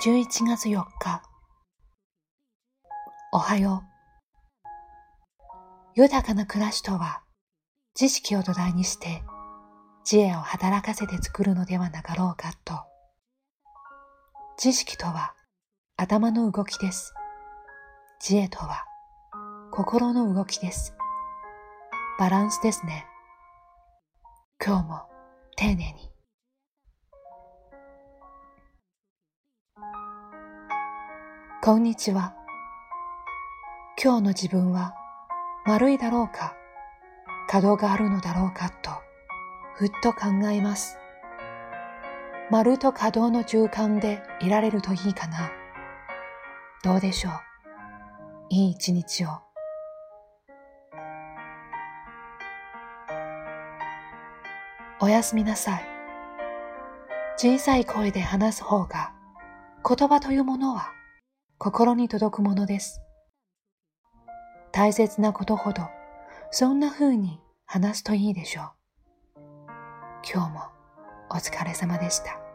11月4日。おはよう。豊かな暮らしとは知識を土台にして知恵を働かせて作るのではなかろうかと。知識とは頭の動きです。知恵とは心の動きです。バランスですね。今日も丁寧に。こんにちは。今日の自分は悪いだろうか、稼働があるのだろうかと、ふっと考えます。丸と稼働の中間でいられるといいかな。どうでしょう？いい一日を。おやすみなさい。小さい声で話す方が言葉というものは心に届くものです。大切なことほど、そんな風に話すといいでしょう。今日もお疲れ様でした。